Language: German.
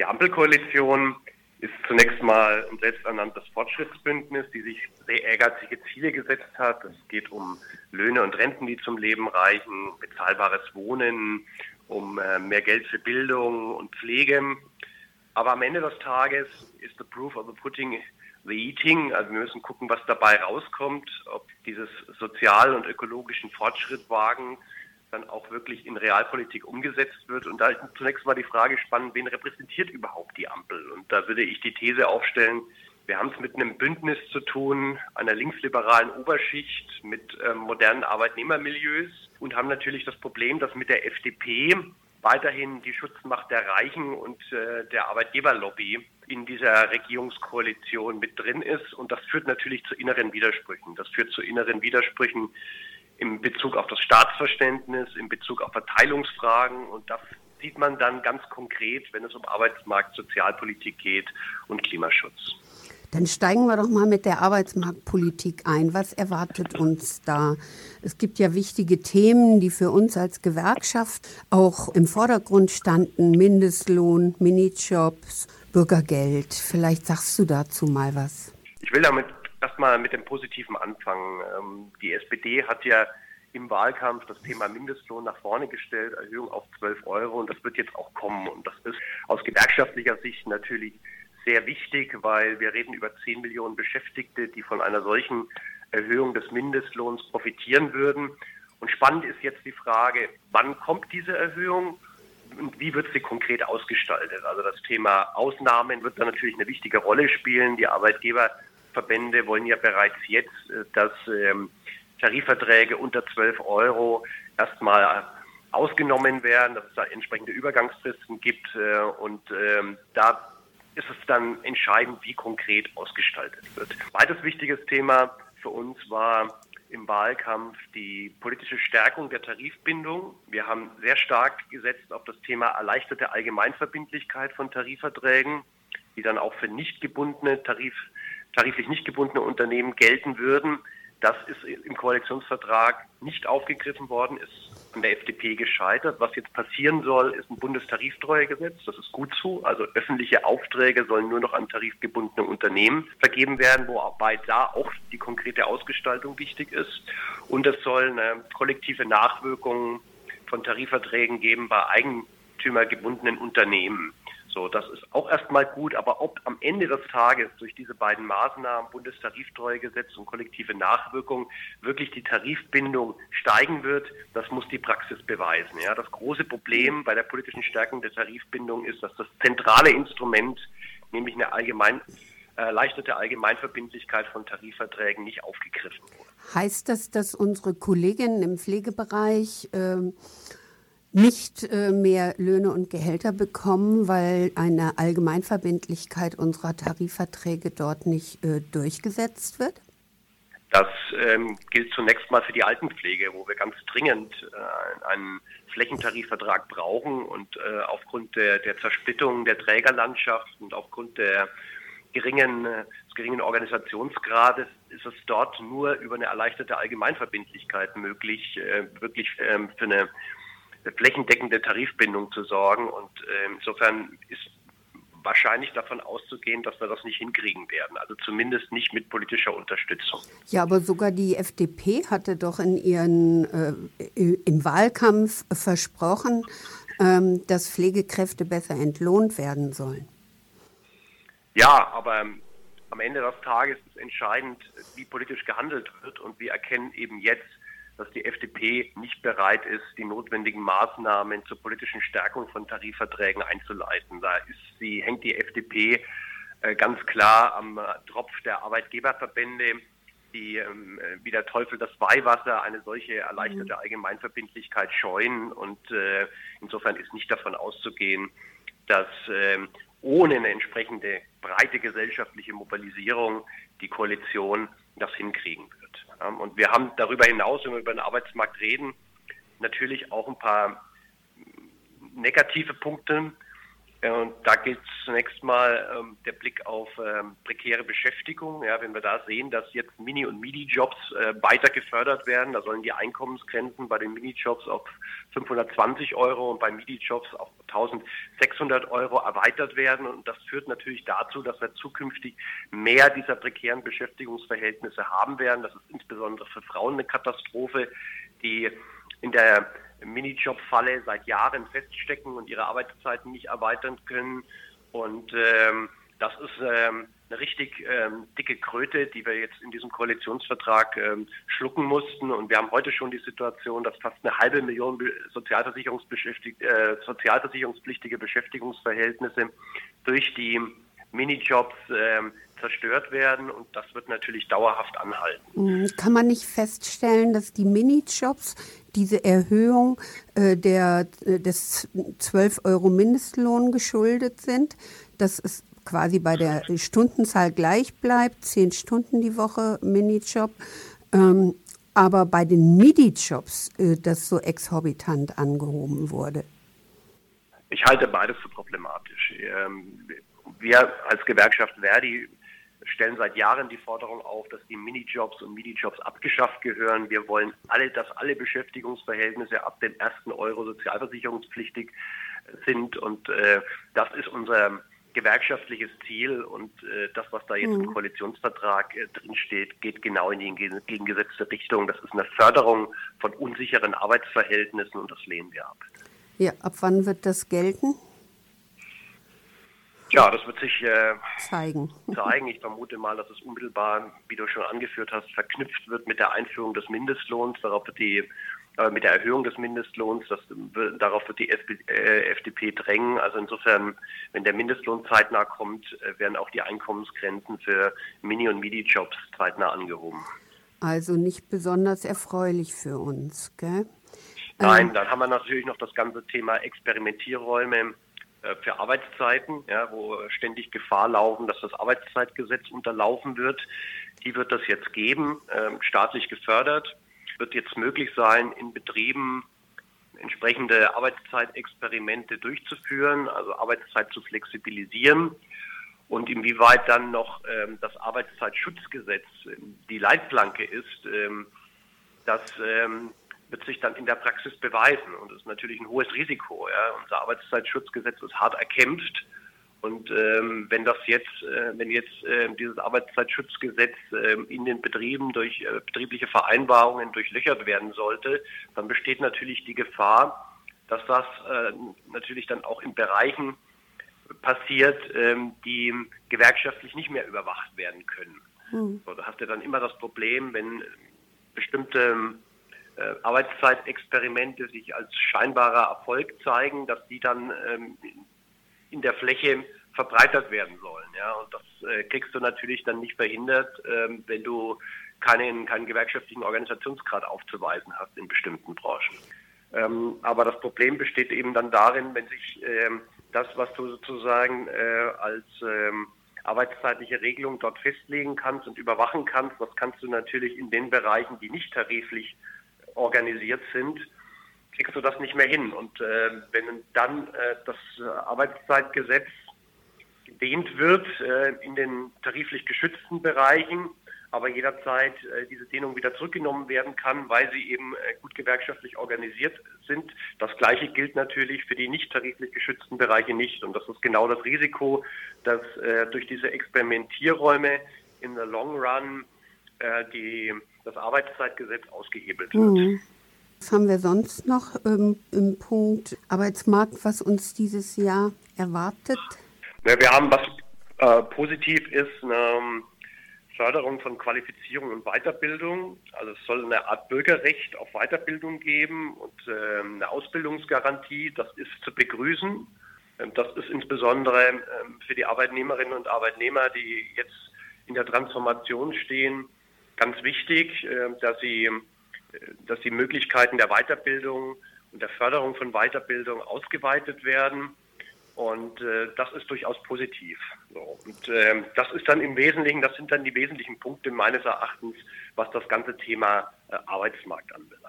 Die Ampelkoalition ist zunächst mal ein selbsternanntes Fortschrittsbündnis, die sich sehr ehrgeizige Ziele gesetzt hat. Es geht um Löhne und Renten, die zum Leben reichen, bezahlbares Wohnen, um äh, mehr Geld für Bildung und Pflege. Aber am Ende des Tages ist the proof of the pudding the eating. Also wir müssen gucken, was dabei rauskommt, ob dieses sozial- und ökologischen Fortschrittwagen dann auch wirklich in Realpolitik umgesetzt wird. Und da ist zunächst mal die Frage spannend, wen repräsentiert überhaupt die Ampel? Und da würde ich die These aufstellen, wir haben es mit einem Bündnis zu tun, einer linksliberalen Oberschicht, mit ähm, modernen Arbeitnehmermilieus und haben natürlich das Problem, dass mit der FDP weiterhin die Schutzmacht der Reichen und äh, der Arbeitgeberlobby in dieser Regierungskoalition mit drin ist. Und das führt natürlich zu inneren Widersprüchen. Das führt zu inneren Widersprüchen in Bezug auf das Staatsverständnis, in Bezug auf Verteilungsfragen. Und das sieht man dann ganz konkret, wenn es um Arbeitsmarkt, Sozialpolitik geht und Klimaschutz. Dann steigen wir doch mal mit der Arbeitsmarktpolitik ein. Was erwartet uns da? Es gibt ja wichtige Themen, die für uns als Gewerkschaft auch im Vordergrund standen. Mindestlohn, Minijobs, Bürgergeld. Vielleicht sagst du dazu mal was. Ich will damit erstmal mit dem Positiven anfangen. Ähm, die SPD hat ja im Wahlkampf das Thema Mindestlohn nach vorne gestellt, Erhöhung auf 12 Euro und das wird jetzt auch kommen. Und das ist aus gewerkschaftlicher Sicht natürlich sehr wichtig, weil wir reden über 10 Millionen Beschäftigte, die von einer solchen Erhöhung des Mindestlohns profitieren würden. Und spannend ist jetzt die Frage, wann kommt diese Erhöhung und wie wird sie konkret ausgestaltet? Also das Thema Ausnahmen wird da natürlich eine wichtige Rolle spielen. Die Arbeitgeberverbände wollen ja bereits jetzt, äh, dass ähm, Tarifverträge unter 12 Euro erstmal ausgenommen werden, dass es da entsprechende Übergangsfristen gibt. Äh, und ähm, da ist es dann entscheidend, wie konkret ausgestaltet wird. Zweites wichtiges Thema für uns war im Wahlkampf die politische Stärkung der Tarifbindung. Wir haben sehr stark gesetzt auf das Thema erleichterte Allgemeinverbindlichkeit von Tarifverträgen, die dann auch für nicht gebundene, Tarif, tariflich nicht gebundene Unternehmen gelten würden. Das ist im Koalitionsvertrag nicht aufgegriffen worden, ist an der FDP gescheitert. Was jetzt passieren soll, ist ein Bundestariftreuegesetz. Das ist gut so. Also öffentliche Aufträge sollen nur noch an tarifgebundene Unternehmen vergeben werden, wobei da auch die konkrete Ausgestaltung wichtig ist. Und es soll eine kollektive Nachwirkung von Tarifverträgen geben bei eigentümergebundenen Unternehmen. So, das ist auch erstmal gut, aber ob am Ende des Tages durch diese beiden Maßnahmen, Bundestariftreuegesetz und kollektive Nachwirkung, wirklich die Tarifbindung steigen wird, das muss die Praxis beweisen. Ja, das große Problem bei der politischen Stärkung der Tarifbindung ist, dass das zentrale Instrument, nämlich eine allgemein erleichterte Allgemeinverbindlichkeit von Tarifverträgen nicht aufgegriffen wurde. Heißt das, dass unsere Kolleginnen im Pflegebereich äh, nicht äh, mehr Löhne und Gehälter bekommen, weil eine Allgemeinverbindlichkeit unserer Tarifverträge dort nicht äh, durchgesetzt wird? Das ähm, gilt zunächst mal für die Altenpflege, wo wir ganz dringend äh, einen Flächentarifvertrag brauchen und äh, aufgrund der, der Zersplittung der Trägerlandschaft und aufgrund der geringen, äh, des geringen Organisationsgrades ist es dort nur über eine erleichterte Allgemeinverbindlichkeit möglich, äh, wirklich ähm, für eine flächendeckende Tarifbindung zu sorgen. Und äh, insofern ist wahrscheinlich davon auszugehen, dass wir das nicht hinkriegen werden. Also zumindest nicht mit politischer Unterstützung. Ja, aber sogar die FDP hatte doch in ihren äh, im Wahlkampf versprochen, ähm, dass Pflegekräfte besser entlohnt werden sollen. Ja, aber ähm, am Ende des Tages ist entscheidend, wie politisch gehandelt wird. Und wir erkennen eben jetzt, dass die FDP nicht bereit ist, die notwendigen Maßnahmen zur politischen Stärkung von Tarifverträgen einzuleiten. Da ist sie, hängt die FDP äh, ganz klar am äh, Tropf der Arbeitgeberverbände, die ähm, wie der Teufel das Weihwasser eine solche erleichterte mhm. Allgemeinverbindlichkeit scheuen. Und äh, insofern ist nicht davon auszugehen, dass ähm, ohne eine entsprechende breite gesellschaftliche Mobilisierung die Koalition das hinkriegen wird. Und wir haben darüber hinaus, wenn wir über den Arbeitsmarkt reden, natürlich auch ein paar negative Punkte. Und da gilt zunächst mal ähm, der Blick auf ähm, prekäre Beschäftigung. Ja, wenn wir da sehen, dass jetzt Mini- und Midi-Jobs äh, weiter gefördert werden, da sollen die Einkommensgrenzen bei den Mini-Jobs auf 520 Euro und bei Midi-Jobs auf 1600 Euro erweitert werden. Und das führt natürlich dazu, dass wir zukünftig mehr dieser prekären Beschäftigungsverhältnisse haben werden. Das ist insbesondere für Frauen eine Katastrophe, die in der Minijob-Falle seit Jahren feststecken und ihre Arbeitszeiten nicht erweitern können. Und ähm, das ist ähm, eine richtig ähm, dicke Kröte, die wir jetzt in diesem Koalitionsvertrag ähm, schlucken mussten. Und wir haben heute schon die Situation, dass fast eine halbe Million Sozialversicherungsbeschäftigte, äh, sozialversicherungspflichtige Beschäftigungsverhältnisse durch die Minijobs ähm, zerstört werden und das wird natürlich dauerhaft anhalten. Mhm. Kann man nicht feststellen, dass die Minijobs diese Erhöhung äh, der, äh, des 12 Euro Mindestlohn geschuldet sind, dass es quasi bei der Stundenzahl gleich bleibt, zehn Stunden die Woche Minijob, ähm, aber bei den Midi-Jobs äh, das so exorbitant angehoben wurde? Ich halte beides für problematisch. Ähm, wir als Gewerkschaft Verdi stellen seit Jahren die Forderung auf, dass die Minijobs und Minijobs abgeschafft gehören. Wir wollen alle, dass alle Beschäftigungsverhältnisse ab dem ersten Euro sozialversicherungspflichtig sind und äh, das ist unser gewerkschaftliches Ziel und äh, das, was da jetzt mhm. im Koalitionsvertrag äh, drinsteht, geht genau in die entgegengesetzte Richtung. Das ist eine Förderung von unsicheren Arbeitsverhältnissen und das lehnen wir ab. Ja, ab wann wird das gelten? Ja, das wird sich äh, zeigen. zeigen. Ich vermute mal, dass es unmittelbar, wie du schon angeführt hast, verknüpft wird mit der Einführung des Mindestlohns. Darauf wird die äh, mit der Erhöhung des Mindestlohns, das, darauf wird die FP, äh, FDP drängen. Also insofern, wenn der Mindestlohn zeitnah kommt, äh, werden auch die Einkommensgrenzen für Mini- und Midi-Jobs zeitnah angehoben. Also nicht besonders erfreulich für uns, gell? Nein, ähm. dann haben wir natürlich noch das ganze Thema Experimentierräume für Arbeitszeiten, ja, wo ständig Gefahr laufen, dass das Arbeitszeitgesetz unterlaufen wird. Die wird es jetzt geben, äh, staatlich gefördert. Wird jetzt möglich sein, in Betrieben entsprechende Arbeitszeitexperimente durchzuführen, also Arbeitszeit zu flexibilisieren und inwieweit dann noch ähm, das Arbeitszeitschutzgesetz ähm, die Leitplanke ist, ähm, das ähm, wird sich dann in der Praxis beweisen. Und das ist natürlich ein hohes Risiko. Ja. Unser Arbeitszeitschutzgesetz ist hart erkämpft. Und ähm, wenn das jetzt, äh, wenn jetzt äh, dieses Arbeitszeitschutzgesetz äh, in den Betrieben durch äh, betriebliche Vereinbarungen durchlöchert werden sollte, dann besteht natürlich die Gefahr, dass das äh, natürlich dann auch in Bereichen passiert, ähm, die gewerkschaftlich nicht mehr überwacht werden können. Mhm. So, da hast du dann immer das Problem, wenn bestimmte äh, Arbeitszeitexperimente sich als scheinbarer Erfolg zeigen, dass die dann ähm, in der Fläche verbreitert werden sollen. Ja, und das äh, kriegst du natürlich dann nicht verhindert, ähm, wenn du keinen, keinen gewerkschaftlichen Organisationsgrad aufzuweisen hast in bestimmten Branchen. Ähm, aber das Problem besteht eben dann darin, wenn sich ähm, das, was du sozusagen äh, als ähm, arbeitszeitliche Regelung dort festlegen kannst und überwachen kannst, das kannst du natürlich in den Bereichen, die nicht tariflich organisiert sind, kriegst du das nicht mehr hin. Und äh, wenn dann äh, das Arbeitszeitgesetz gedehnt wird äh, in den tariflich geschützten Bereichen, aber jederzeit äh, diese Dehnung wieder zurückgenommen werden kann, weil sie eben äh, gut gewerkschaftlich organisiert sind. Das Gleiche gilt natürlich für die nicht tariflich geschützten Bereiche nicht. Und das ist genau das Risiko, dass äh, durch diese Experimentierräume in the long run die das Arbeitszeitgesetz ausgehebelt wird. Mhm. Was haben wir sonst noch ähm, im Punkt Arbeitsmarkt, was uns dieses Jahr erwartet? Ja, wir haben, was äh, positiv ist, eine ähm, Förderung von Qualifizierung und Weiterbildung. Also es soll eine Art Bürgerrecht auf Weiterbildung geben und äh, eine Ausbildungsgarantie. Das ist zu begrüßen. Ähm, das ist insbesondere ähm, für die Arbeitnehmerinnen und Arbeitnehmer, die jetzt in der Transformation stehen, ganz wichtig, äh, dass sie, äh, dass die Möglichkeiten der Weiterbildung und der Förderung von Weiterbildung ausgeweitet werden. Und äh, das ist durchaus positiv. So. Und äh, das ist dann im Wesentlichen, das sind dann die wesentlichen Punkte meines Erachtens, was das ganze Thema äh, Arbeitsmarkt anbelangt.